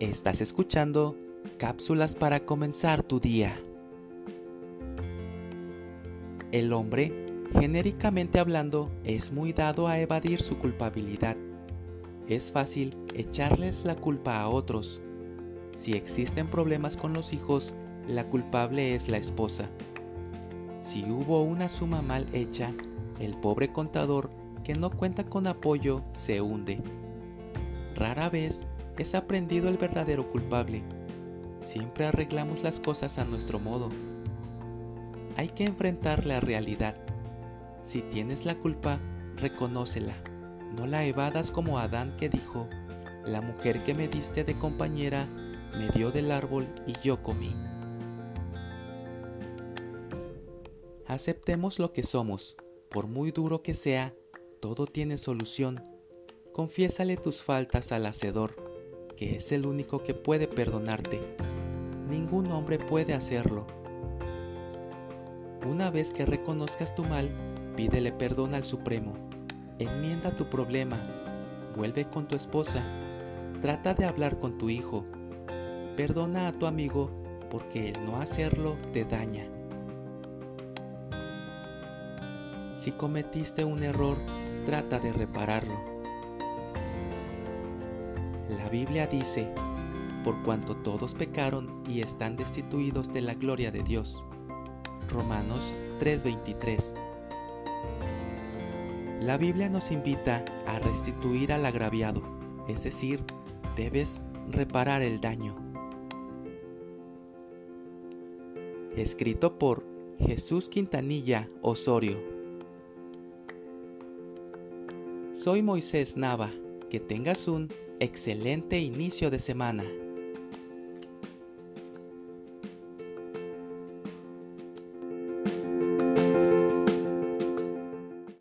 Estás escuchando cápsulas para comenzar tu día. El hombre, genéricamente hablando, es muy dado a evadir su culpabilidad. Es fácil echarles la culpa a otros. Si existen problemas con los hijos, la culpable es la esposa. Si hubo una suma mal hecha, el pobre contador que no cuenta con apoyo se hunde. Rara vez es aprendido el verdadero culpable. Siempre arreglamos las cosas a nuestro modo. Hay que enfrentar la realidad. Si tienes la culpa, reconócela. No la evadas como Adán que dijo, la mujer que me diste de compañera me dio del árbol y yo comí. Aceptemos lo que somos, por muy duro que sea, todo tiene solución. Confiésale tus faltas al Hacedor, que es el único que puede perdonarte. Ningún hombre puede hacerlo. Una vez que reconozcas tu mal, pídele perdón al Supremo. Enmienda tu problema. Vuelve con tu esposa. Trata de hablar con tu hijo. Perdona a tu amigo porque el no hacerlo te daña. Si cometiste un error, trata de repararlo. Biblia dice, por cuanto todos pecaron y están destituidos de la gloria de Dios. Romanos 3:23. La Biblia nos invita a restituir al agraviado, es decir, debes reparar el daño. Escrito por Jesús Quintanilla Osorio. Soy Moisés Nava. Que tengas un excelente inicio de semana.